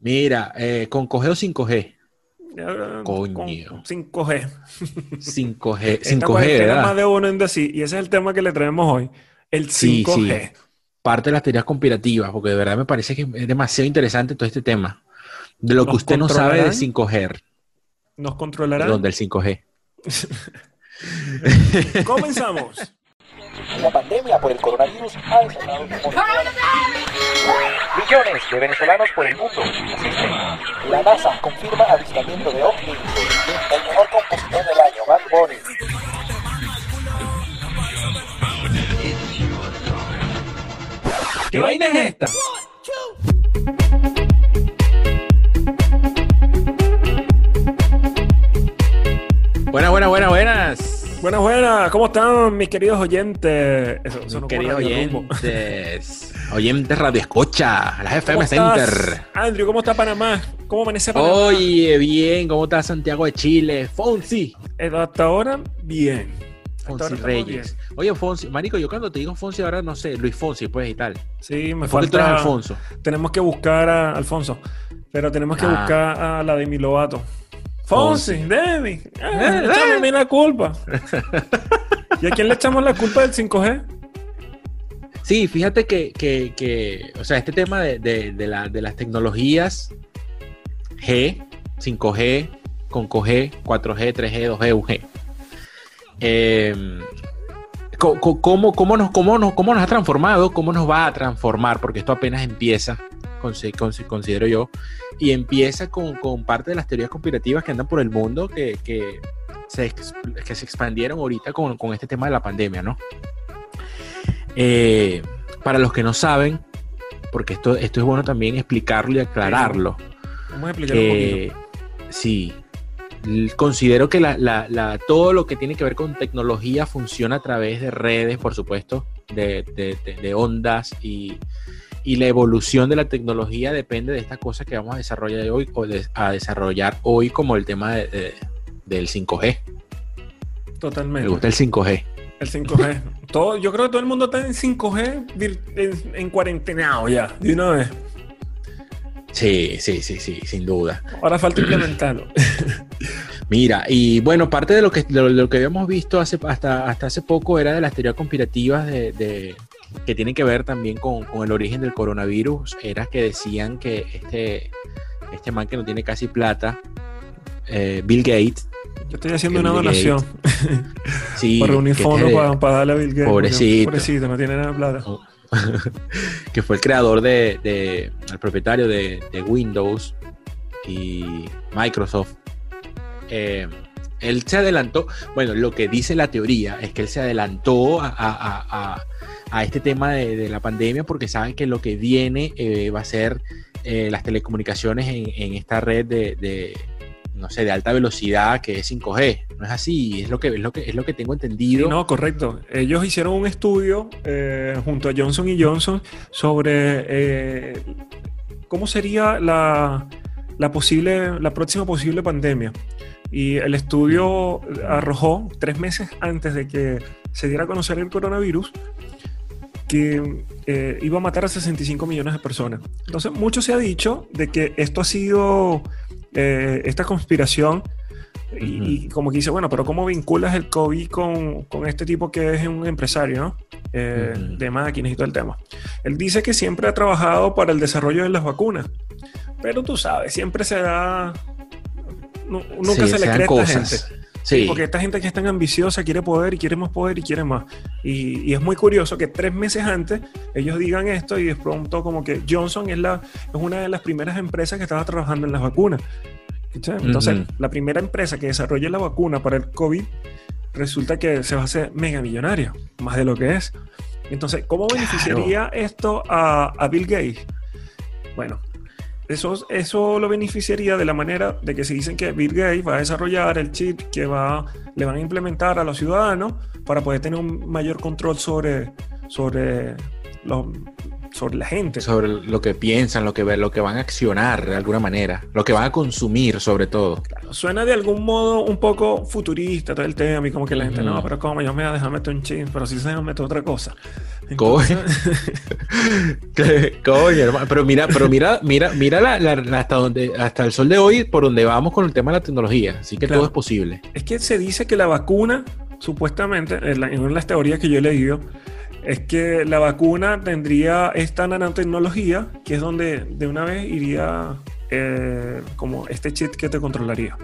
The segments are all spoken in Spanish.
Mira, eh, con coge o sin coge. Eh, Coño. con 5G. 5G, Esta 5G, cuarentena más de uno en decir, y ese es el tema que le traemos hoy, el Sí, 5G. Parte de las teorías conspirativas, porque de verdad me parece que es demasiado interesante todo este tema. De lo que ¿Nos usted no sabe de controlarán? 5G, ¿Nos controlará? perdón, del 5G. Comenzamos. La pandemia por el coronavirus ha Millones de venezolanos por el mundo. La NASA confirma avistamiento de ovnis. El mejor compositor del año, Bad Bunny. ¿Qué vaina es esta? Buenas, buenas, buenas, buenas. Buenas, buenas. ¿Cómo están mis queridos oyentes? Eso, eso no Queridos oyentes, oyentes Radio Escucha, las FM ¿Cómo estás, Center. Andrew, ¿cómo está Panamá? ¿Cómo amanece Panamá? Oye, bien, ¿cómo está Santiago de Chile? Fonsi. Eh, Hasta ahora, bien. Fonsi Reyes. Oye, Fonsi, Marico, yo cuando te digo Fonsi ahora no sé, Luis Fonsi, pues y tal. Sí, me ¿Por qué tú eres falta. Alfonso? Tenemos que buscar a Alfonso. Pero tenemos que Ah. buscar a la Demi Lovato. Fonsi, Fonsi. Demi. Eh, Ah, échame a mí la culpa. ¿Y a quién le echamos la culpa del 5G? Sí, fíjate que, que, que, o sea, este tema de, de, de la- de las tecnologías G, 5G, con G, 4G, 3G, 2G, 1G. Eh, co- ¿cómo, cómo, nos, cómo, nos, ¿Cómo nos ha transformado? ¿Cómo nos va a transformar? Porque esto apenas empieza, considero yo, y empieza con, con parte de las teorías conspirativas que andan por el mundo que, que, se, que se expandieron ahorita con, con este tema de la pandemia, ¿no? Eh, para los que no saben, porque esto, esto es bueno también explicarlo y aclararlo, Vamos a explicar un que sí, considero que la- la- la- todo lo que tiene que ver con tecnología funciona a través de redes, por supuesto, de, de- de- de ondas y, y la evolución de la tecnología depende de esta cosa que vamos a desarrollar hoy, o de- a desarrollar hoy como el tema de- de- del 5G. poquito. Totalmente. Me gusta el 5G. El 5G. Todo, yo creo que todo el mundo está en 5G vir- en, en cuarentenado ya, de una vez. Sí, sí, sí, sí, sin duda. Ahora falta implementarlo. Mira, y bueno, parte de lo que, de lo que habíamos visto hace, hasta, hasta hace poco era de las teorías conspirativas de, de- que tienen que ver también con, con el origen del coronavirus. Era que decían que este, este man que no tiene casi plata, eh, Bill Gates, Yo estoy haciendo Bill una donación sí, para reunir fondos este- para, para darle a Bill Gates. Pobrecito. Pobrecito, no tiene nada de plata. que fue el creador de, de- el propietario de, de Windows y Microsoft. Eh, él se adelantó, bueno, lo que dice la teoría es que él se adelantó a, a- a- este tema de, de la pandemia porque sabe que lo que viene eh, va a ser eh, las telecomunicaciones en, en esta red de, de, no sé, de alta velocidad que es 5G. No es así, es lo que, es lo que, es lo que tengo entendido. No, correcto. Ellos hicieron un estudio eh, junto a Johnson y Johnson sobre cómo sería la, la posible, la próxima posible pandemia. Y el estudio arrojó tres meses antes de que se diera a conocer el coronavirus que eh, iba a matar a 65 millones de personas. Entonces, mucho se ha dicho de que esto ha sido eh, esta conspiración y, y como que dice, bueno, pero ¿cómo vinculas el COVID con, con este tipo que es un empresario, ¿no? Eh, Ujú. de máquinas y todo el tema? Él dice que siempre ha trabajado para el desarrollo de las vacunas, pero tú sabes, siempre se da... nu- Nunca Sí, se le cree a esta gente. Sí, Porque esta gente que es tan ambiciosa quiere poder y quiere más poder y quiere más. Y, y es muy curioso que tres meses antes ellos digan esto y de pronto como que Johnson es, la, es una de las primeras empresas que estaba trabajando en las vacunas. Entonces, Ujú. la primera empresa que desarrolle la vacuna para el COVID resulta que se va a hacer mega millonaria, más de lo que es. Entonces, ¿cómo beneficiaría esto a, a Bill Gates? Bueno, eso, eso lo beneficiaría de la manera de que se dicen que Bill Gates va a desarrollar el chip que va, le van a implementar a los ciudadanos para poder tener un mayor control sobre, sobre, los, sobre la gente. sobre lo que piensan, lo que, lo que van a accionar de alguna manera, lo que van a consumir sobre todo. Suena de algún modo un poco futurista todo el tema y como que la gente, Ujú. no, pero como yo me voy a dejar meter un chip, pero si se me meter otra cosa. Coño. Coño, hermano. Pero mira, pero mira, mira, mira la- la- hasta donde, hasta el sol de hoy, por donde vamos con el tema de la tecnología. Así que Claro. todo es posible. Es que se dice que la vacuna, supuestamente, en una de las teorías que yo he leído, es que la vacuna tendría esta nanotecnología, que es donde de una vez iría eh, como este chip que te controlaría.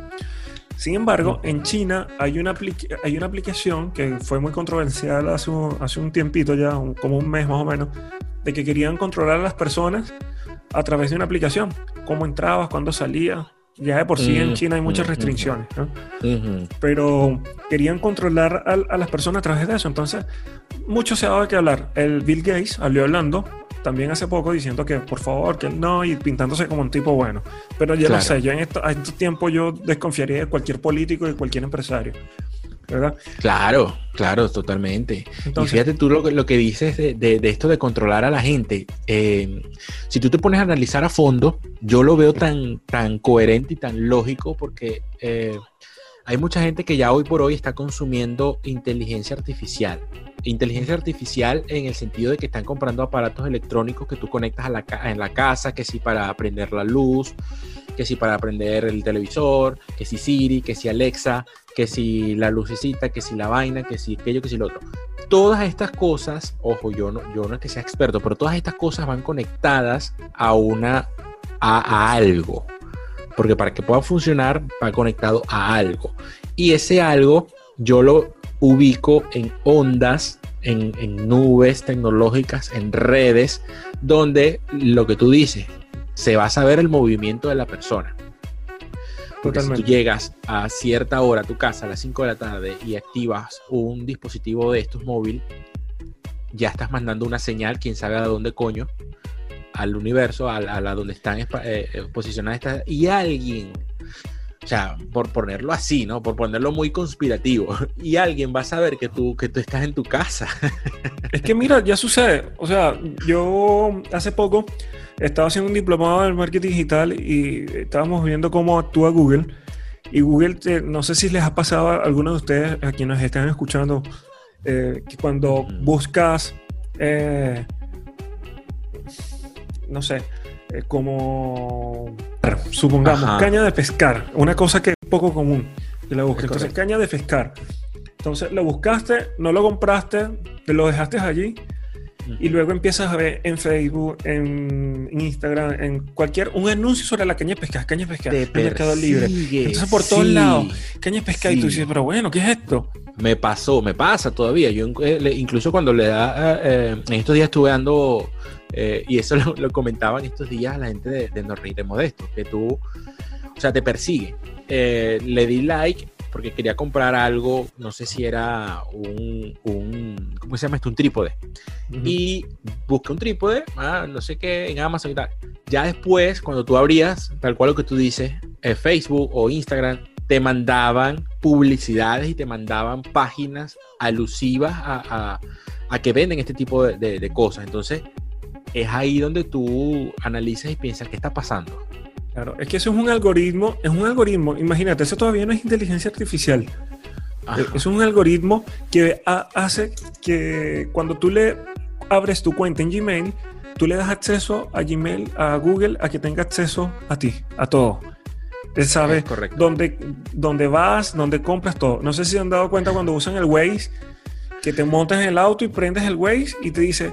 Sin embargo, en China hay una, hay una aplicación que fue muy controversial hace un, hace un tiempito ya, un- como un mes más o menos, de que querían controlar a las personas a través de una aplicación. Cómo entrabas, cuándo salías. Ya de por sí en Mm, China hay muchas mm, restricciones. ¿no? Pero querían controlar a, a las personas a través de eso. Entonces, mucho se ha dado de qué hablar. El Bill Gates salió hablando también hace poco diciendo que por favor, que no, y pintándose como un tipo bueno. Pero yo Claro. no sé, yo en esto, a este tiempo yo desconfiaría de cualquier político y de cualquier empresario. ¿Verdad? Claro, claro, totalmente. Entonces- y fíjate tú lo, que- lo que dices de, de- de esto de controlar a la gente. Eh, si tú te pones a analizar a fondo, yo lo veo tan, tan coherente y tan lógico porque eh, hay mucha gente que ya hoy por hoy está consumiendo inteligencia artificial. Inteligencia artificial en el sentido de que están comprando aparatos electrónicos que tú conectas a la, en la casa, que si para prender la luz, que si para prender el televisor, que si Siri, que si Alexa, que si la lucecita, que si la vaina, que si aquello, que si lo otro. Todas estas cosas, ojo, yo no, yo no es que sea experto, pero todas estas cosas van conectadas a una, a, algo. Porque para que pueda funcionar, va conectado a algo. Y ese algo yo lo ubico en ondas, en, en nubes tecnológicas, en redes, donde lo que tú dices, se va a saber el movimiento de la persona. Porque si tú Totalmente. llegas a cierta hora a tu casa a las 5 de la tarde y activas un dispositivo de estos móvil, ya estás mandando una señal, quién sabe a dónde coño, al universo, a, a la donde están eh, eh, posicionadas estas, y alguien, o sea, por ponerlo así, ¿no? Por ponerlo muy conspirativo, y alguien va a saber que tú, que tú estás en tu casa. Es que mira, ya sucede. O sea, yo hace poco estaba haciendo un diplomado en marketing digital y estábamos viendo cómo actúa Google. Y Google, te- no sé si les ha pasado a algunos de ustedes, a quienes están escuchando, eh, que cuando buscas, eh, no sé, eh, como, supongamos, Ajá. caña de pescar, una cosa que es poco común, que la busques. Es Entonces, caña de pescar. Entonces, lo buscaste, no lo compraste, te lo dejaste allí y luego empiezas a ver en Facebook, en Instagram, en cualquier un anuncio sobre la caña de pescar, caña de en Mercado Libre. Entonces por todos sí. lados, caña de pescar y tú dices, pero bueno, ¿qué es esto? Me pasó, me pasa todavía. Yo eh, incluso cuando le da, eh, en estos días estuve dando, eh, y eso lo, lo comentaban estos días a la gente de, de Modesto, que tú, o sea, te persigue. Eh, le di like porque quería comprar algo, no sé si era un, un ¿cómo se llama esto? Un trípode. Y busqué un trípode, ah, no sé qué, en Amazon y tal. Ya después, cuando tú abrías, tal cual lo que tú dices, eh, Facebook o Instagram, te mandaban publicidades y te mandaban páginas alusivas a, a- a que venden este tipo de, de- de cosas. Entonces, es ahí donde tú analizas y piensas qué está pasando. Claro, es que eso es un algoritmo, es un algoritmo, imagínate, eso todavía no es inteligencia artificial. Ajá. Es un algoritmo que ha- hace que cuando tú le abres tu cuenta en Gmail, tú le das acceso a Gmail, a Google, a que tenga acceso a ti, a todo. Él sabe dónde, dónde vas, dónde compras todo. No sé si han dado cuenta cuando usan el Waze, que te montas en el auto y prendes el Waze y te dice,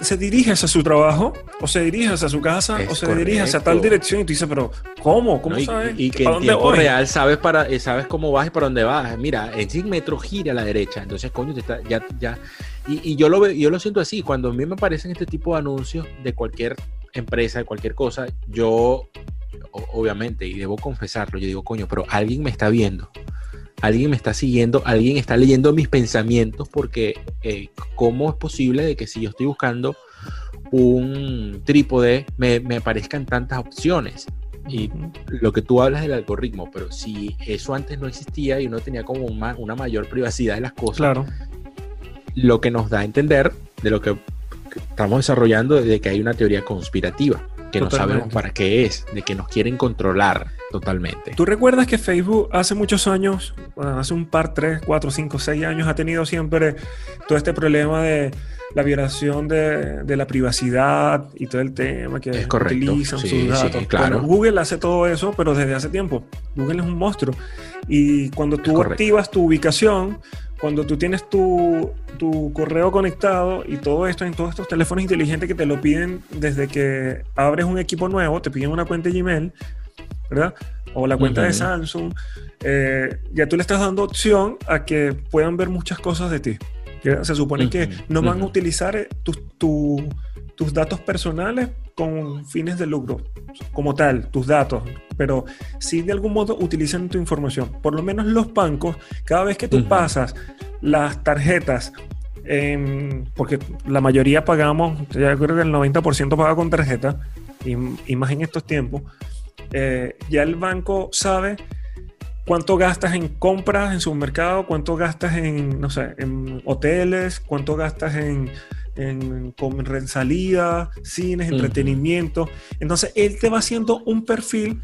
se dirige hacia su trabajo, o se dirige hacia su casa, Es o se dirige hacia tal dirección. Y tú dices, pero ¿cómo? ¿Cómo ¿no? Y- sabes? Y, que ¿Para en tiempo voy? real sabes para eh, sabes cómo vas y para dónde vas. Mira, en 100 metros gira a la derecha. Entonces, coño, te está, ya, ya. Y, y yo lo yo lo siento así. Cuando a mí me aparecen este tipo de anuncios de cualquier empresa, de cualquier cosa, yo obviamente, y debo confesarlo, yo digo, coño, pero alguien me está viendo. Alguien me está siguiendo, alguien está leyendo mis pensamientos porque eh, ¿cómo es posible de que si yo estoy buscando un trípode me, me aparezcan tantas opciones? Y lo que tú hablas del algoritmo, pero si eso antes no existía y uno tenía como una, una mayor privacidad de las cosas, Claro. lo que nos da a entender de lo que estamos desarrollando de que hay una teoría conspirativa. Que no sabemos para qué es, de que nos quieren controlar totalmente. ¿Tú recuerdas que Facebook hace muchos años, bueno, hace un par, tres, cuatro, cinco, seis años, ha tenido siempre todo este problema de la violación de, de la privacidad y todo el tema que Es correcto, utilizan sí, sus sí, datos? claro. Bueno, Google hace todo eso, pero desde hace tiempo. Google es un monstruo. Y cuando tú activas tu ubicación, cuando tú tienes tu, tu correo conectado y todo esto en todos estos teléfonos inteligentes que te lo piden desde que abres un equipo nuevo, te piden una cuenta de Gmail, ¿verdad? O la cuenta de. Samsung, eh, ya tú le estás dando opción a que puedan ver muchas cosas de ti. Se supone que no van a utilizar eh, tus, tu- tus datos personales con fines de lucro, como tal, tus datos, pero sí de algún modo utilizan tu información. Por lo menos los bancos, cada vez que tú pasas las tarjetas, en- porque la mayoría pagamos, ya creo que el 90% paga con tarjeta, y, y más en estos tiempos, eh, ya el banco sabe cuánto gastas en compras en supermercado, cuánto gastas en, no sé, en hoteles, cuánto gastas en, en, en salida, cines, entretenimiento. Entonces, él te va haciendo un perfil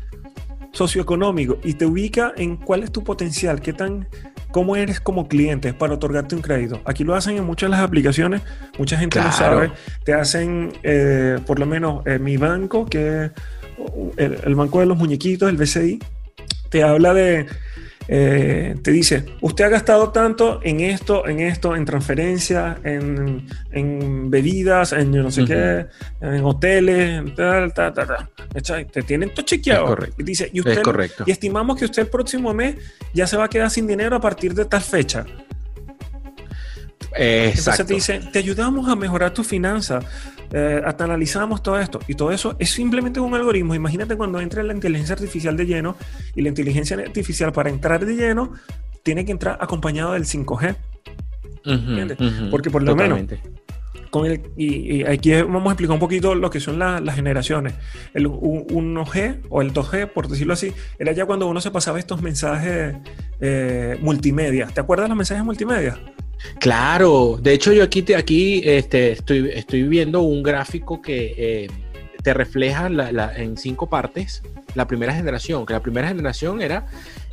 socioeconómico y te ubica en cuál es tu potencial, qué tan, cómo eres como cliente para otorgarte un crédito. Aquí lo hacen en muchas de las aplicaciones, mucha gente lo Claro. sabe. Te hacen, eh, por lo menos, eh, mi banco, que es el, el banco de los muñequitos, el BCI, te habla de, eh, te dice, usted ha gastado tanto en esto, en esto, en transferencias, en, en bebidas, en yo no sé qué, en hoteles, en tal, tal, tal, tal. Te tienen todo chequeado. Es correcto. Y dice, y usted, Es correcto. y estimamos que usted el próximo mes ya se va a quedar sin dinero a partir de tal fecha. Entonces Exacto. te dice, te ayudamos a mejorar tus finanzas, eh, hasta analizamos todo esto. Y todo eso es simplemente un algoritmo. Imagínate cuando entre la inteligencia artificial de lleno y la inteligencia artificial para entrar de lleno tiene que entrar acompañado del 5G. Ujú, ¿entiendes? ujú, Porque por lo menos-. Con el, y, y aquí vamos a explicar un poquito lo que son la- las generaciones. El u- 1G o el 2G, por decirlo así, era ya cuando uno se pasaba estos mensajes eh, multimedia. ¿Te acuerdas de los mensajes multimedia? Claro, de hecho yo aquí, te, aquí este, estoy, estoy viendo un gráfico que eh, te refleja la- la- en cinco partes la primera generación, que la primera generación era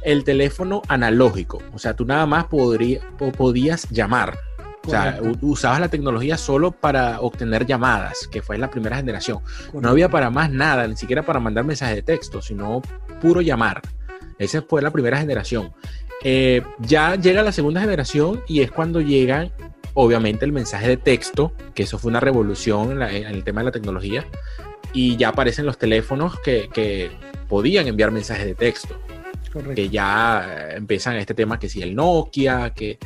el teléfono analógico, o sea, tú nada más podría, po- podías llamar, o sea, usabas la tecnología solo para obtener llamadas, que fue la primera generación. No había para más nada, ni siquiera para mandar mensajes de texto, sino puro llamar. Esa fue la primera generación. Eh, ya llega la segunda generación y es cuando llegan, obviamente, el mensaje de texto, que eso fue una revolución en, la- en el tema de la tecnología, y ya aparecen los teléfonos que, que podían enviar mensajes de texto, Correcto. que ya eh, empiezan este tema que si el Nokia, que,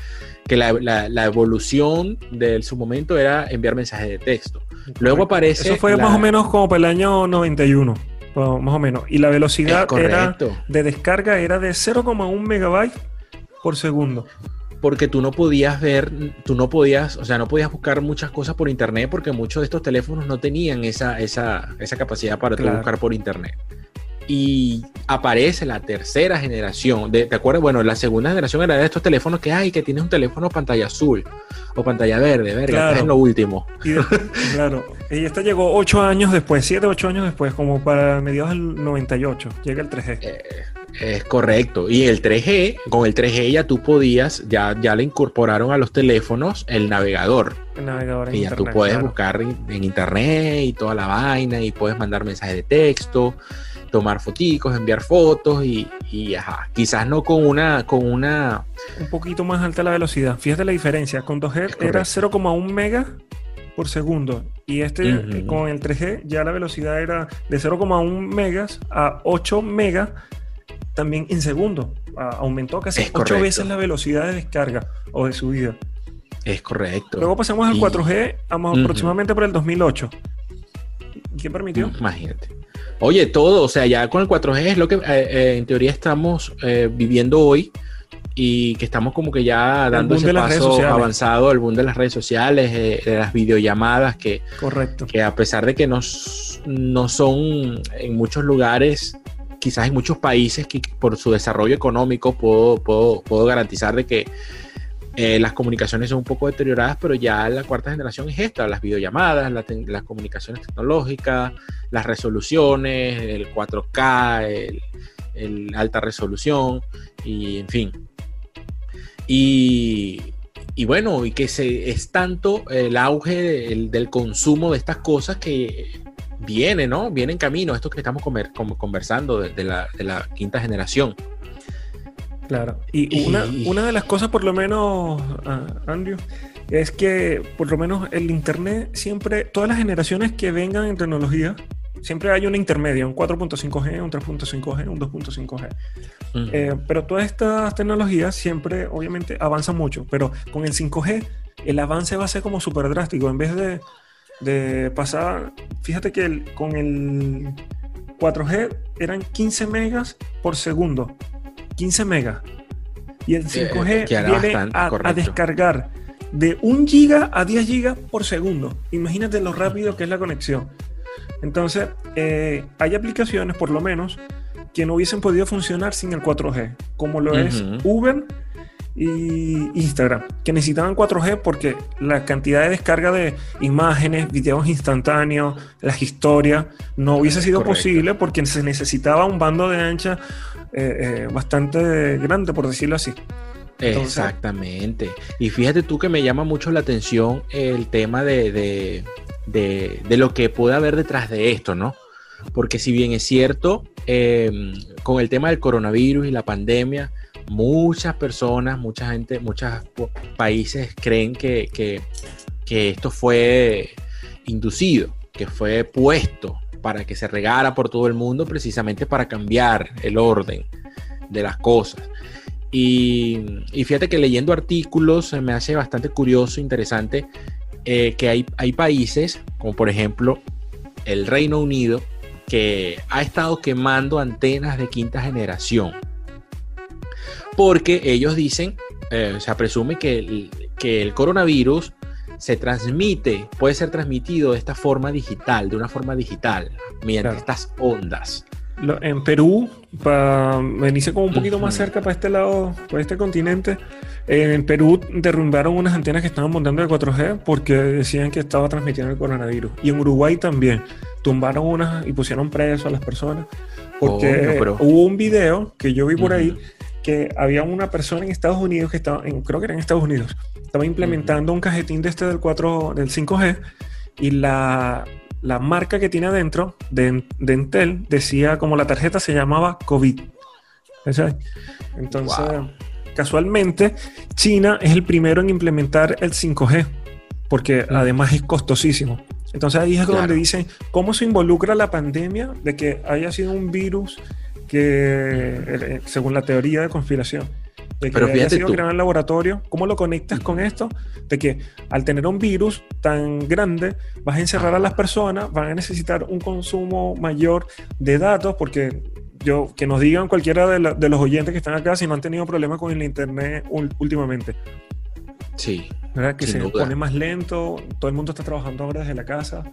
que la, la- la evolución de su momento era enviar mensajes de texto. Luego aparece... Eso fue más o menos como para el año 91, más o menos. Y la velocidad era de descarga era de 0,1 megabytes por segundo. porque tú no podías ver, tú no podías, o sea, no podías buscar muchas cosas por internet porque muchos de estos teléfonos no tenían esa, esa, esa capacidad para tú Claro. buscar por internet. Y aparece la tercera generación, de, ¿te acuerdas? Bueno, la segunda generación era de estos teléfonos que hay, que tienes un teléfono pantalla azul o pantalla verde, verga, Claro. en lo último. Y de- claro, y esta llegó 8 años después, 7, 8 años después, como para mediados del 98, llega el 3G. Eh, es correcto. Y el 3G, con el 3G ya tú podías, ya, ya le incorporaron a los teléfonos el navegador. El navegador en Y ya tú puedes claro. buscar en internet y toda la vaina y puedes mandar mensajes de texto, tomar foticos, enviar fotos y, y, ajá, quizás no con una, con una, un poquito más alta la velocidad. Fíjate la diferencia, con 2G Es era correcto. 0,1 mega por segundo y este eh, con el 3G ya la velocidad era de 0,1 megas a 8 megas también en segundo. Aumentó casi Es 8 correcto. veces la velocidad de descarga o de subida. es correcto. Luego pasamos al Y- 4G amo- Ujú. aproximadamente por el 2008. ¿Y ¿Qué permitió? Imagínate. Oye, todo, o sea, ya con el 4G es lo que eh, eh, en teoría estamos eh, viviendo hoy y que estamos como que ya dando ese paso avanzado, el boom de las redes sociales, de las videollamadas, que, Correcto. que a pesar de que no, no son en muchos lugares, quizás en muchos países que por su desarrollo económico puedo, puedo, puedo garantizar de que Eh, las comunicaciones son un poco deterioradas, pero ya la cuarta generación es esta, las videollamadas, la las comunicaciones tecnológicas, las resoluciones, el 4K, el, el alta resolución, y en fin. Y, y bueno, y que se, es tanto el auge del, del consumo de estas cosas que viene, ¿no? Viene en camino, esto que estamos comer- conversando de, de la, de la quinta generación. Claro. Y Y- una, una de las cosas, por lo menos, ah, Andrew, es que por lo menos el Internet siempre, todas las generaciones que vengan en tecnología, siempre hay una intermedia, un 4.5G, un 3.5G, un 2.5G. Ujú. Eh, pero todas estas tecnologías siempre, obviamente, avanzan mucho. Pero con el 5G, el avance va a ser como súper drástico. En vez de, de pasar, fíjate que el- con el 4G eran 15 megas por segundo. 15 megas. Y el 5G Eh, era viene a, descargar de 1 giga a 10 gigas por segundo. Imagínate lo rápido que es la conexión. Entonces, eh, hay aplicaciones, por lo menos, que no hubiesen podido funcionar sin el 4G, como lo es. Uber y Instagram, que necesitaban 4G porque la cantidad de descarga de imágenes, videos instantáneos, las historias, no hubiese sido Correcto. posible porque se necesitaba un bando de ancha eh, eh, bastante grande, por decirlo así. Exactamente. Y fíjate tú que me llama mucho la atención el tema de, de, de- lo que puede haber detrás de esto, ¿no? Porque si bien es cierto, eh, con el tema del coronavirus y la pandemia, muchas personas, mucha gente, muchos países creen que, que- que esto fue inducido, que fue puesto para que se regara por todo el mundo precisamente para cambiar el orden de las cosas. Y, y fíjate que leyendo artículos me hace bastante curioso, interesante, eh, que hay, hay países, como por ejemplo el Reino Unido, que ha estado quemando antenas de quinta generación. Porque ellos dicen, eh, se presume que que el coronavirus se transmite, puede ser transmitido de esta forma digital, de una forma digital, mediante Claro. estas ondas. Lo- en Perú, para venirse como un poquito más Ujú. cerca para este lado, para este continente, en Perú derrumbaron unas antenas que estaban montando de 4G porque decían que estaba transmitiendo el coronavirus. Y en Uruguay también tumbaron unas y pusieron preso a las personas porque Coño, pero- hubo un video que yo vi por ahí Ujú. Que había una persona en Estados Unidos que estaba, en- creo que era en Estados Unidos, estaba implementando un cajetín de este del 4, del 5G y la, la marca que tiene adentro de, de Intel decía como la tarjeta se llamaba COVID. ¿Sabes? Entonces, Wow. casualmente, China es el primero en implementar el 5G porque además es costosísimo. Entonces ahí es donde Claro. dicen cómo se involucra la pandemia de que haya sido un virus que, eh, según la teoría de conspiración, de que Pero haya sido tú. creado en laboratorio, ¿cómo lo conectas con esto? De que al tener un virus tan grande, vas a encerrar a las personas, van a necesitar un consumo mayor de datos, porque yo, que nos digan cualquiera de, la- de los oyentes que están acá si no han tenido problemas con el internet últimamente. Sí, ¿verdad? Que se duda. pone más lento, todo el mundo está trabajando ahora desde la casa.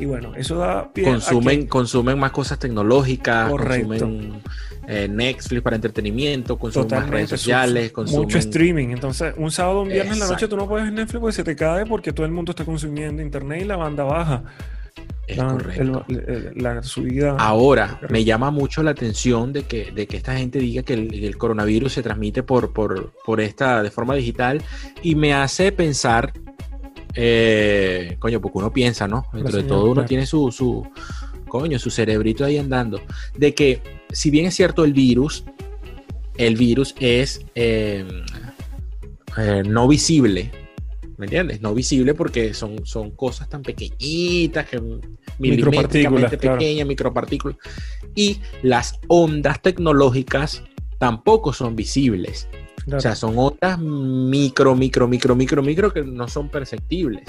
Y bueno, eso da pie a consumen, que- consumen más cosas tecnológicas, Correcto. consumen eh, Netflix para entretenimiento, consumen más redes sociales, consumen... mucho streaming. Entonces, un sábado, un viernes en la noche tú no puedes ver Netflix porque se te cae porque todo el mundo está consumiendo internet y la banda baja. Es La, correcto. el- el- la subida. Ahora, Correcto. me llama mucho la atención de que, de que esta gente diga que el, el coronavirus se transmite por, por, por esta, de forma digital, y me hace pensar, eh, coño, porque uno piensa, ¿no? Dentro de todo uno tiene su, su, coño, su cerebrito ahí andando, de que si bien es cierto el virus, el virus es eh, eh, no visible, ¿me entiendes? No visible porque son, son cosas tan pequeñitas que milimétricamente claro. pequeñas, micropartículas. Y las ondas tecnológicas tampoco son visibles. Claro. O sea, son ondas micro, micro, micro, micro, micro que no son perceptibles,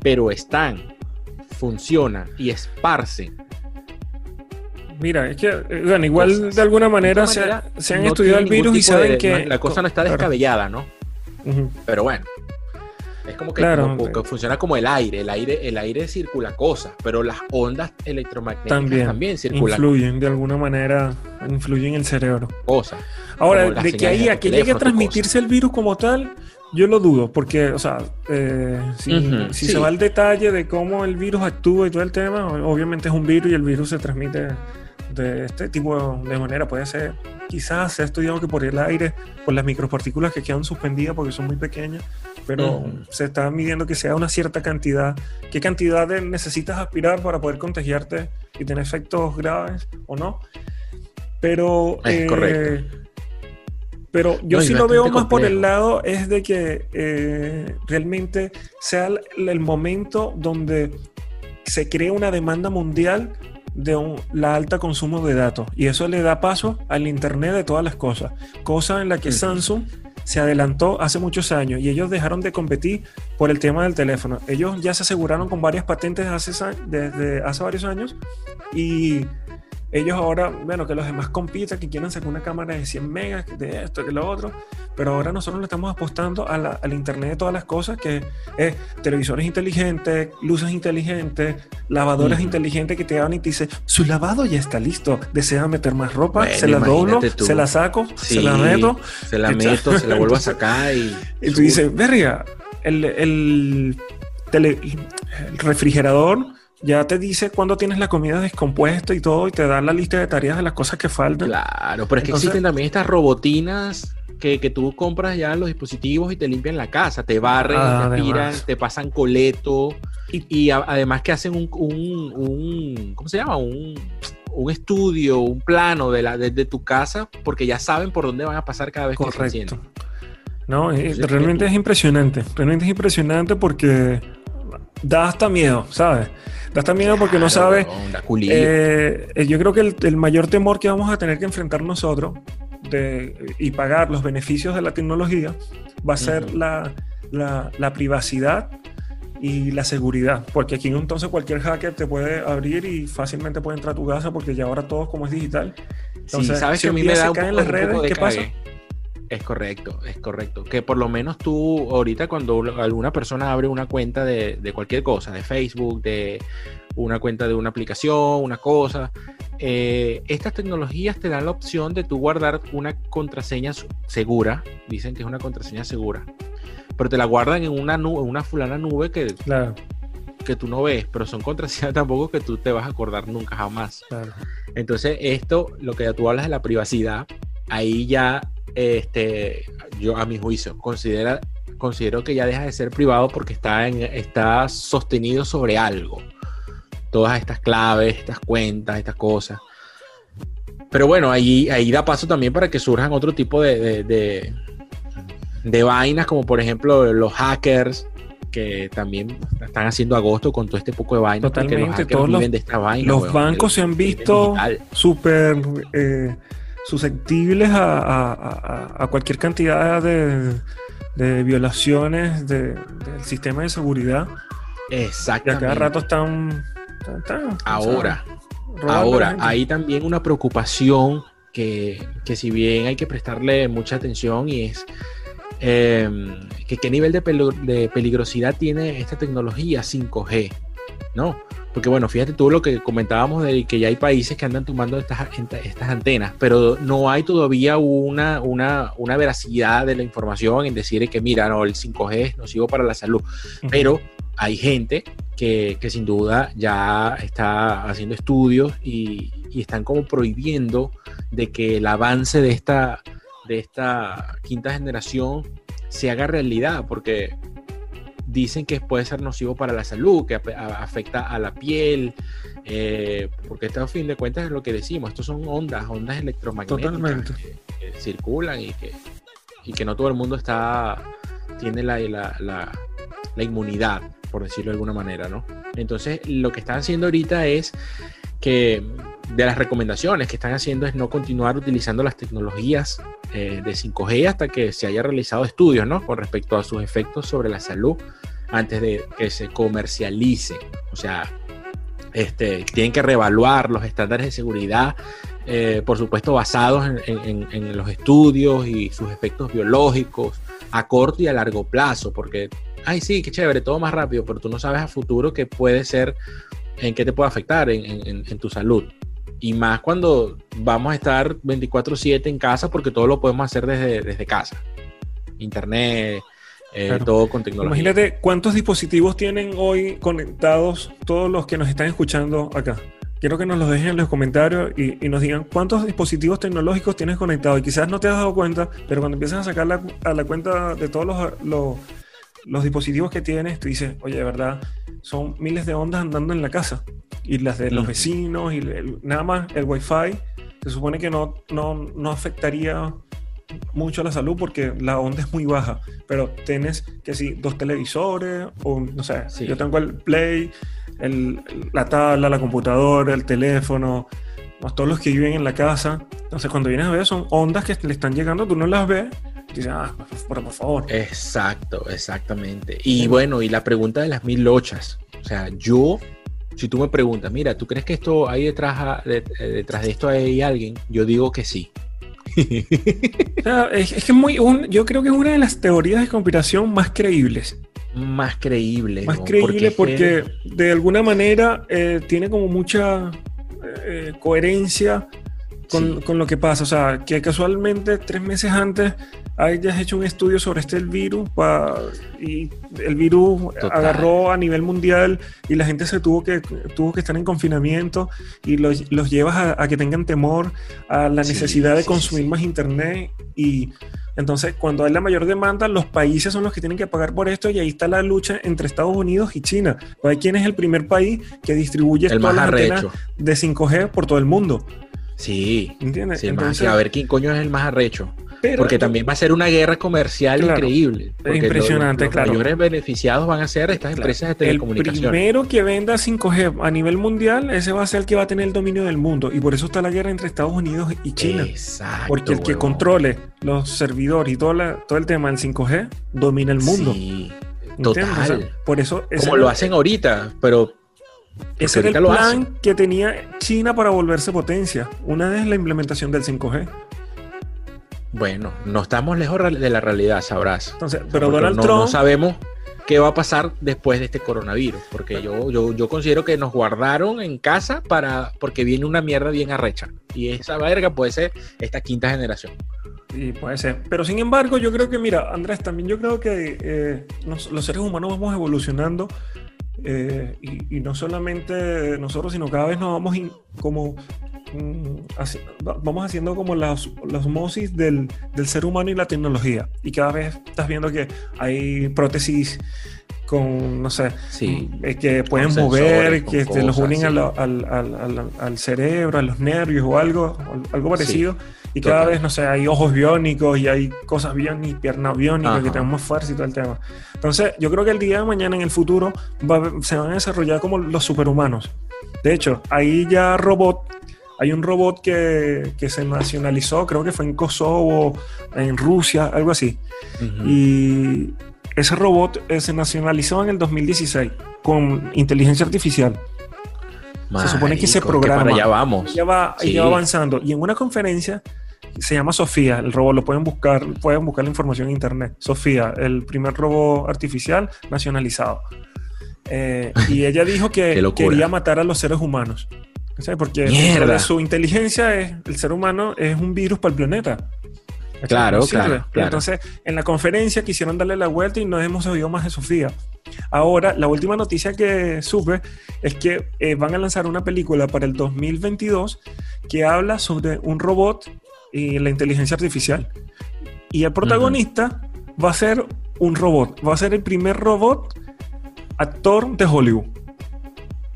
pero están, funcionan y esparcen. Mira, es que, eh, bueno, igual de alguna manera, De se, manera, se han no estudiado el virus y de- saben que. la cosa no está descabellada, ¿no? Pero bueno. Es como que, Claro. como- que funciona como el aire. El aire, el aire circula cosas, pero las ondas electromagnéticas También, también, circulan influyen de alguna manera, influyen en el cerebro. cosas. Ahora, de que ahí a que llegue a transmitirse el virus como tal, yo lo dudo, porque, o sea, eh, si, Ujú, si sí. se va al detalle de cómo el virus actúa y todo el tema, obviamente es un virus y el virus se transmite de este tipo de manera. Puede ser, quizás se ha estudiado que por el aire, por las micropartículas que quedan suspendidas porque son muy pequeñas, pero Ujú. se está midiendo que sea una cierta cantidad. ¿Qué cantidad de- necesitas aspirar para poder contagiarte y tener efectos graves o no? Pero... Es correcto. Pero yo No, sí lo veo más por el complejo. lado es de que eh, realmente sea el, el momento donde se crea una demanda mundial de un, la alta consumo de datos y eso le da paso al internet de todas las cosas, cosa en la que Ujú. Samsung se adelantó hace muchos años y ellos dejaron de competir por el tema del teléfono. Ellos ya se aseguraron con varias patentes hace, desde hace varios años y ellos ahora, bueno, que los demás compitan, que quieren sacar una cámara de 100 megas, de esto, que lo otro, pero ahora nosotros le estamos apostando a la- al Internet de todas las cosas, que es televisores inteligentes, luces inteligentes, lavadoras inteligentes que te dan y te dicen, su lavado ya está listo, desea meter más ropa, Bueno, se la doblo, tú. se la saco, se la meto, Se la meto, se la vuelvo a sacar y. y tú dices, verga, el, el, tele- el refrigerador ya te dice cuándo tienes la comida descompuesta y todo, y te da la lista de tareas de las cosas que faltan. Claro, pero es que Entonces- existen también estas robotinas que, que tú compras ya los dispositivos y te limpian la casa, te barren, Ah, te aspiran, te pasan coleto Y- y, a- además que hacen un, un, un- ¿cómo se llama? Un, un estudio, un plano de, la, de, de tu casa porque ya saben por dónde van a pasar cada vez que se Correcto. No, eh, Entonces, realmente tú- es impresionante. Realmente es impresionante porque da hasta miedo, ¿sabes? Da hasta miedo porque no sabes. Eh, eh, yo creo que el, el mayor temor que vamos a tener que enfrentar nosotros de, y pagar los beneficios de la tecnología va a ser la, la- la privacidad y la seguridad. Porque aquí entonces cualquier hacker te puede abrir y fácilmente puede entrar a tu casa porque ya ahora todo como es digital. Sí, Entonces, sabes si que a un mí me se da un caen poco, las un redes, poco de ¿qué pasa? Es correcto, es correcto. Que por lo menos tú, ahorita cuando alguna persona abre una cuenta de, de cualquier cosa, de Facebook, de una cuenta de una aplicación, una cosa, eh, estas tecnologías te dan la opción de tú guardar una contraseña segura. Dicen que es una contraseña segura. Pero te la guardan en una nube, en una fulana nube que, Claro, que tú no ves, pero son contraseñas tampoco que tú te vas a acordar nunca jamás. claro. Entonces, esto, lo que tú hablas de la privacidad, ahí ya, este, yo a mi juicio, considera, considero que ya deja de ser privado porque está, en, está sostenido sobre algo. Todas estas claves, estas cuentas, estas cosas. Pero bueno, ahí, ahí da paso también para que surjan otro tipo de, de, de- de vainas, como por ejemplo los hackers, que también están haciendo agosto con todo este poco de vainas. porque Totalmente, los todos los- viven de esta vaina. los weón, bancos se han visto súper eh, susceptibles a, a- a- cualquier cantidad de, de violaciones de- del sistema de seguridad. Y a Exactamente. cada rato están... están- están, Ahora, ahora, hay también una preocupación que, que si bien hay que prestarle mucha atención y es eh, que qué nivel de, de peligrosidad tiene esta tecnología 5G, ¿no? Porque bueno, fíjate tú lo que comentábamos de que ya hay países que andan tomando estas, estas antenas, pero no hay todavía una, una, una veracidad de la información en decir que mira, no, el 5G es nocivo para la salud. Pero hay gente que, que sin duda ya está haciendo estudios y, y están como prohibiendo de que el avance de esta, de esta quinta generación se haga realidad, porque dicen que puede ser nocivo para la salud, que afecta a la piel, eh, porque esto a fin de cuentas es lo que decimos, estos son ondas, ondas electromagnéticas Totalmente. que, que circulan y que, y que no todo el mundo está tiene la, la, la- la inmunidad, por decirlo de alguna manera, ¿no? Entonces, lo que están haciendo ahorita es que de las recomendaciones que están haciendo es no continuar utilizando las tecnologías eh, de 5G hasta que se haya realizado estudios, ¿no? Con respecto a sus efectos sobre la salud antes de que se comercialice. O sea, este, tienen que reevaluar los estándares de seguridad, eh, por supuesto basados en, los estudios y sus efectos biológicos a corto y a largo plazo, porque, ay, sí, qué chévere, todo más rápido, pero tú no sabes a futuro qué puede ser, en qué te puede afectar en tu salud. Y más cuando vamos a estar 24/7 en casa, porque todo lo podemos hacer desde, desde casa. Internet, eh, Claro. todo con tecnología. Imagínate cuántos dispositivos tienen hoy conectados todos los que nos están escuchando acá. Quiero que nos los dejen en los comentarios y, y nos digan cuántos dispositivos tecnológicos tienes conectados. Y quizás no te has dado cuenta, pero cuando empiezas a sacar la, a la cuenta de todos los, los, los dispositivos que tienes, tú dices, oye, de verdad, son miles de ondas andando en la casa. Y las de los Ujú. vecinos, y el- nada más el Wi-Fi, se supone que no, no, no afectaría mucho a la salud porque la onda es muy baja, pero tienes que si dos televisores o no sé, Sí. yo tengo el Play, el- la tabla, la computadora, el teléfono, más todos los que viven en la casa. Entonces cuando vienes a ver son ondas que le están llegando, tú no las ves, y dices, ah, por, por favor. Exacto, exactamente. Y bueno, y la pregunta de las mil lochas. O sea, yo, si tú me preguntas, mira, ¿tú crees que esto hay detrás, de- eh, detrás de esto hay alguien? Yo digo que sí. O sea, es, es que es muy, un- yo creo que es una de las teorías de conspiración más creíbles. Más creíble. Más ¿no? creíble porque, que- de alguna manera eh, tiene como mucha eh, coherencia con, Sí. con lo que pasa. O sea, que casualmente tres meses antes hayas hecho un estudio sobre este virus pa- y el virus Total. agarró a nivel mundial y la gente se tuvo que, tuvo que estar en confinamiento y los, los llevas a, a que tengan temor a la Sí, necesidad de consumir más internet y entonces cuando hay la mayor demanda los países son los que tienen que pagar por esto y ahí está la lucha entre Estados Unidos y China. Pues, ¿Quién es el primer país que distribuye el todas más las antenas de 5G por todo el mundo? Sí. ¿Entiendes? sí, el más- a ver quién coño es el más arrecho. pero- Porque también va a ser una guerra comercial Claro. increíble. Impresionante, los claro. mayores beneficiados van a ser estas Claro. empresas de el telecomunicaciones. primero que venda 5G a nivel mundial, ese va a ser el que va a tener el dominio del mundo. Y por eso está la guerra entre Estados Unidos y China. Exacto. Porque el que huevón. controle los servidores y todo, la- todo el tema del 5G domina el mundo. Sí, ¿entiendes? O sea, total. por eso Como lo hacen ahorita, pero Ese era el plan que tenía China para volverse potencia. Una vez la implementación del 5G. bueno, no estamos lejos de la realidad, sabrás. Entonces, pero Porque Donald no, Trump. no sabemos qué va a pasar después de este coronavirus, porque yo, yo, yo considero que nos guardaron en casa para porque viene una mierda bien arrecha. Y esa verga puede ser esta quinta generación. Y puede ser. Pero sin embargo, yo creo que, mira, Andrés, también yo creo que eh, nos- los seres humanos vamos evolucionando eh, y, y no solamente nosotros, sino cada vez nos vamos in- como mm, va- vamos haciendo como la, os- la osmosis del, del ser humano y la tecnología. Y cada vez estás viendo que hay prótesis con, no sé, Sí. eh, que pueden mover, sensores, que te los cosas, unen sí. al, al- al- al cerebro, a los nervios o algo, algo parecido. Y cada total. vez, no sé, hay ojos biónicos y hay cosas biónicas, piernas biónicas que más fuerza y todo el tema. Entonces, yo creo que el día de mañana, en el futuro, va se van a desarrollar como los superhumanos. De hecho, hay ya robot. Hay un robot que, que se nacionalizó, creo que fue en Kosovo, en Rusia, algo así. Ujú. Y ese robot eh, se nacionalizó en el 2016 con inteligencia artificial. se supone que ese Marico, programa- para allá vamos. Ya va, Sí. ya va avanzando. Y en una conferencia se llama Sofía, el robot, lo pueden buscar, pueden buscar la información en internet. Sofía, el primer robot artificial nacionalizado. Eh, y ella dijo que quería matar a los seres humanos. ¿Sabes? Porque de su inteligencia es, el ser humano es un virus para el planeta. Claro, claro. Entonces, en la conferencia quisieron darle la vuelta y no hemos oído más de Sofía. Ahora, la última noticia que supe es que eh, van a lanzar una película para el 2022 que habla sobre un robot y la inteligencia artificial. Y el protagonista va a ser un robot. Va a ser el primer robot actor de Hollywood.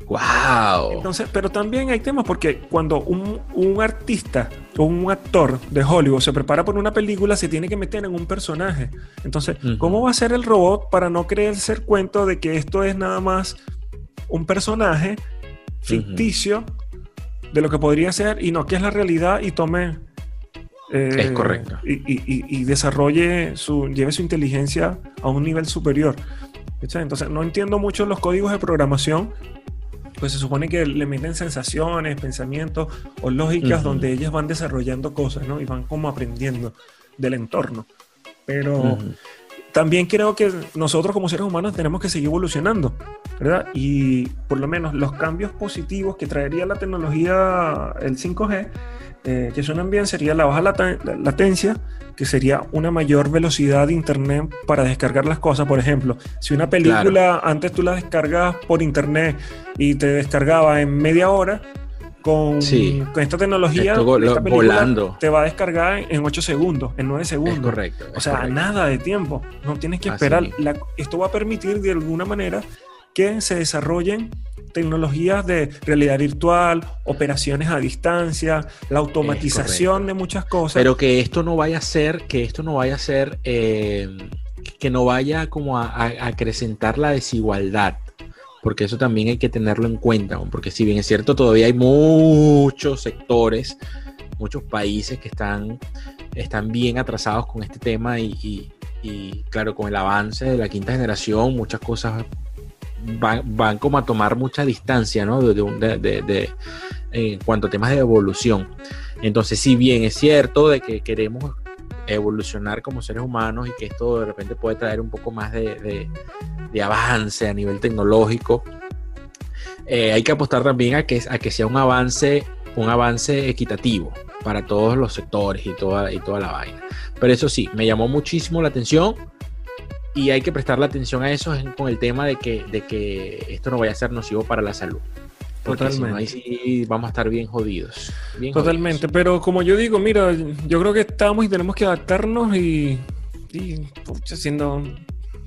¡Wow! Entonces, pero también hay temas porque cuando un, un artista o un actor de Hollywood se prepara por una película, se tiene que meter en un personaje. Entonces. ¿cómo va a ser el robot para no creerse el cuento de que esto es nada más un personaje ficticio de lo que podría ser y no que es la realidad y tome... eh, Es correcto. Y, y- y- desarrolle su, lleve su inteligencia a un nivel superior. Entonces, no entiendo mucho los códigos de programación, pues se supone que le meten sensaciones, pensamientos o lógicas donde ellas van desarrollando cosas, ¿no? Y van como aprendiendo del entorno. Pero también creo que nosotros como seres humanos tenemos que seguir evolucionando, ¿verdad? Y por lo menos los cambios positivos que traería la tecnología, el 5G, eh, que suenan bien, sería la baja latencia, que sería una mayor velocidad de internet para descargar las cosas. Por ejemplo, si una película antes tú la descargas por internet y te descargaba en media hora, con, con esta tecnología esta volando. te va a descargar en 8 segundos, en 9 segundos. correcto. o sea, nada de tiempo. No tienes que esperar. esto va a permitir de alguna manera que se desarrollen tecnologías de realidad virtual, operaciones a distancia, la automatización de muchas cosas. Pero que esto no vaya a ser, que esto no vaya a ser, eh, que no vaya como a acrecentar la desigualdad porque eso también hay que tenerlo en cuenta, porque si bien es cierto, todavía hay muchos sectores, muchos países que están, están bien atrasados con este tema y, claro, con el avance de la quinta generación, muchas cosas van, como a tomar mucha distancia, ¿no? De, en cuanto a temas de evolución. Entonces, si bien es cierto de que queremos evolucionar como seres humanos y que esto de repente puede traer un poco más de, avance a nivel tecnológico. Eh, hay que apostar también a que, a que sea un avance, un avance equitativo para todos los sectores y toda, y toda la vaina. Pero eso sí, me llamó muchísimo la atención y hay que prestarle atención a eso con el tema de que, de que esto no vaya a ser nocivo para la salud. Totalmente. ahí sí vamos a estar bien jodidos. Totalmente, pero como yo digo, mira, yo creo que estamos y tenemos que adaptarnos y, y pucha, siendo,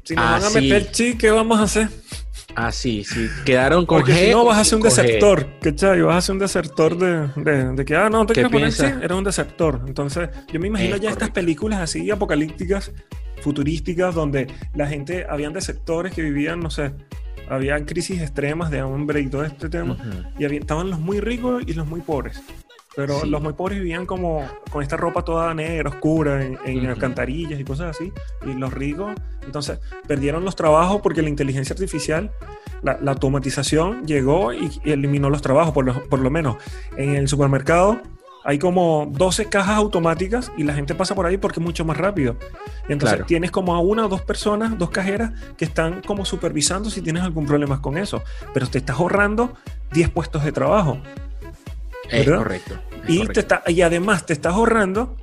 si nos van a meter chi, ¿qué vamos a hacer? Ah, sí, sí, quedaron con Porque si no vas a ser un desertor, ¿cachai? Vas a ser un desertor de, de, que, ah, no, te quieres poner sí, eres un desertor. Entonces, yo me imagino ya estas películas así apocalípticas, futurísticas, donde la gente, habían desertores que vivían, no sé, había crisis extremas de hambre y todo este tema. Y estaban los muy ricos y los muy pobres. Pero los muy pobres vivían como con esta ropa toda negra, oscura, en, alcantarillas y cosas así. Y los ricos, entonces, perdieron los trabajos porque la inteligencia artificial, la, automatización llegó y, eliminó los trabajos, por lo, por lo menos. En el supermercado hay como 12 cajas automáticas y la gente pasa por ahí porque es mucho más rápido. Entonces tienes como a una o dos personas, dos cajeras, que están como supervisando si tienes algún problema con eso. Pero te estás ahorrando 10 puestos de trabajo. Es correcto. y, Te está, y además te estás ahorrando,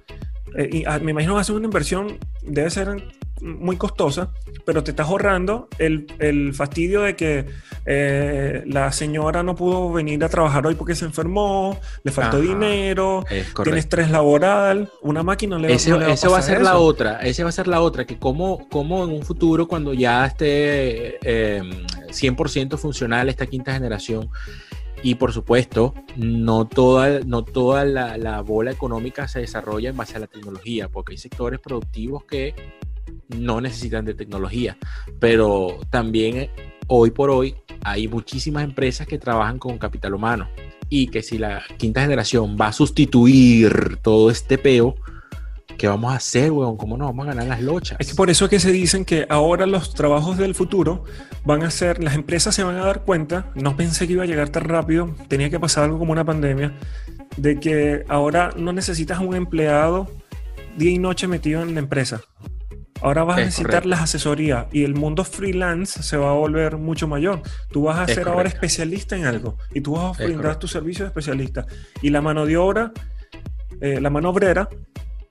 eh, y ah, me imagino que hacer una inversión, debe ser muy costosa, pero te estás ahorrando el, el fastidio de que eh, la señora no pudo venir a trabajar hoy porque se enfermó, le faltó dinero, tiene estrés laboral, una máquina le, ese, va, eso va a ser la otra, ese va a ser la otra, que como, como en un futuro cuando ya esté 100% em, funcional esta quinta generación, y por supuesto, no toda, no toda la, la, bola económica se desarrolla en base a la tecnología, porque hay sectores productivos que no necesitan de tecnología, pero también eh, hoy por hoy hay muchísimas empresas que trabajan con capital humano y que si la quinta generación va a sustituir todo este peo, ¿qué vamos a hacer, weón? ¿Cómo nos vamos a ganar las lochas? Es que por eso es que se dicen que ahora los trabajos del futuro van a ser, las empresas se van a dar cuenta, no pensé que iba a llegar tan rápido, tenía que pasar algo como una pandemia, de que ahora no necesitas un empleado día y noche metido en la empresa. Ahora vas a necesitar las asesorías y el mundo freelance se va a volver mucho mayor. Tú vas a ser ahora especialista en algo y tú vas a brindar tu servicio de especialista. Y la mano de obra, eh, la mano obrera,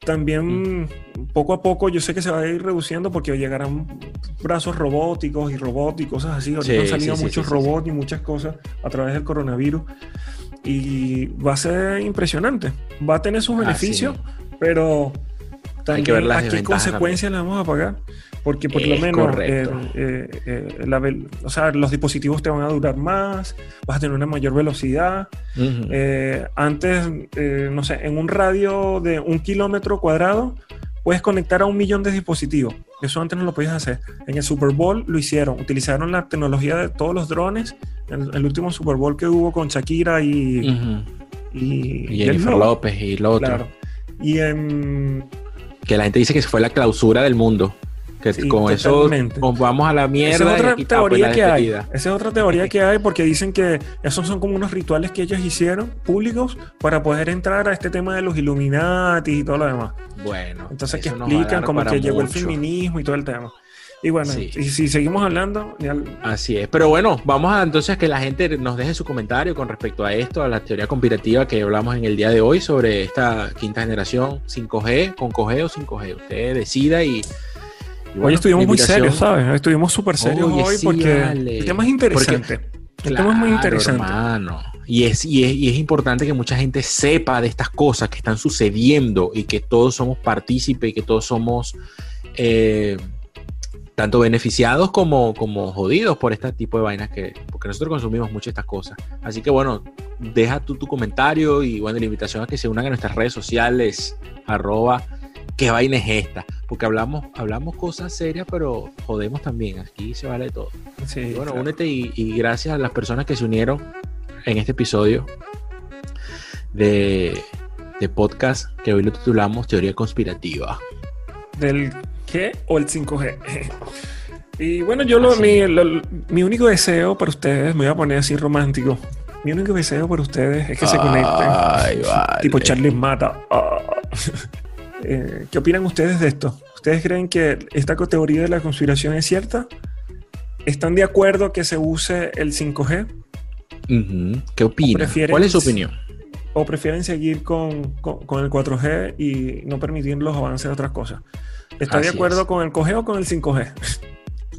también mm. poco a poco yo sé que se va a ir reduciendo porque llegarán brazos robóticos y robots y cosas así. Ahorita han salido muchos robots y muchas cosas a través del coronavirus. Y va a ser impresionante. Va a tener sus ah, beneficios, pero hay que ver las a qué consecuencias le vamos a pagar. Porque por lo menos eh, eh, eh, o sea, los dispositivos te van a durar más, vas a tener una mayor velocidad. antes, no sé, en un radio de un kilómetro cuadrado, puedes conectar a un millón de dispositivos. Eso antes no lo podías hacer. En el Super Bowl lo hicieron. Utilizaron la tecnología de todos los drones. El, el último Super Bowl que hubo con Shakira y... Y, Jennifer López y lo otro. Y en que la gente dice que fue la clausura del mundo. Que Sí, con totalmente. eso nos vamos a la Esa mierda. es y otra está, pues, teoría que hay. Esa es otra teoría que hay porque dicen que esos son como unos rituales que ellos hicieron públicos para poder entrar a este tema de los Illuminati y todo lo demás. Bueno, Entonces que explican para que llegó el feminismo y todo el tema. Y bueno, Sí. y si seguimos hablando, ya- Así es. Pero bueno, vamos a entonces que la gente nos deje su comentario con respecto a esto, a la teoría conspirativa que hablamos en el día de hoy sobre esta quinta generación 5G, con COG o 5G. Usted decida y. y bueno, hoy estuvimos muy serios, ¿sabes? Estuvimos súper serios Oye, hoy sí, porque vale. el tema es interesante. el tema es muy Claro, interesante. hermano. Y es, y, es, y es importante que mucha gente sepa de estas cosas que están sucediendo y que todos somos partícipes y que todos somos eh, tanto beneficiados como, como jodidos por este tipo de vainas que, porque nosotros consumimos mucho estas cosas. Así que bueno, deja tú tu comentario y bueno, la invitación a que se unan a nuestras redes sociales, arroba, qué vaina es esta, porque hablamos, hablamos cosas serias, pero jodemos también, aquí se vale todo. Sí, Y bueno, claro. únete y, y gracias a las personas que se unieron en este episodio de, de podcast que hoy lo titulamos Teoría Conspirativa. del G o el 5G. Y bueno, yo lo, Así. mi, lo- mi único deseo para ustedes, me voy a poner así romántico. Mi único deseo para ustedes es que se conecten. Vale. Tipo Charlie Mata. Ah. Eh, ¿Qué opinan ustedes de esto? ¿Ustedes creen que esta teoría de la conspiración es cierta? ¿Están de acuerdo que se use el 5G? Ujú. ¿Qué opina? prefieres- ¿Cuál es su opinión? ¿O prefieren seguir con, con- con el 4G y no permitir los avances de otras cosas? ¿Está de acuerdo es. con el 5G o con el 5G?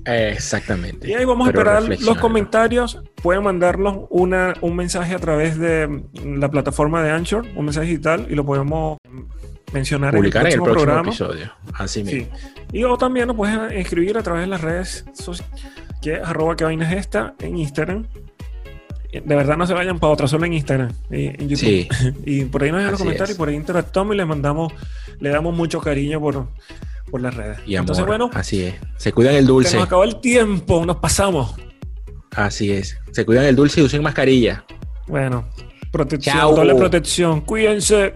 Exactamente. Y ahí vamos a esperar los comentarios. Pueden mandarnos una, un mensaje a través de la plataforma de Anchor, un mensaje digital, y lo podemos mencionar Publicar en el próximo, programa. episodio. Así Sí. mismo. Y o también nos puedes escribir a través de las redes sociales, que es arroba que vaina es esta en Instagram. De verdad no se vayan para otra, solo en Instagram y en YouTube. Sí. Y por ahí nos dejan los comentarios es. y por ahí interactuamos y les mandamos, le damos mucho cariño por, por las redes. Y amor. Entonces, bueno, Así es. Se cuidan el se dulce. nos acabó el tiempo, nos pasamos. Así es. Se cuidan el dulce y usen mascarilla. Bueno, protección, Chao. doble protección. Cuídense.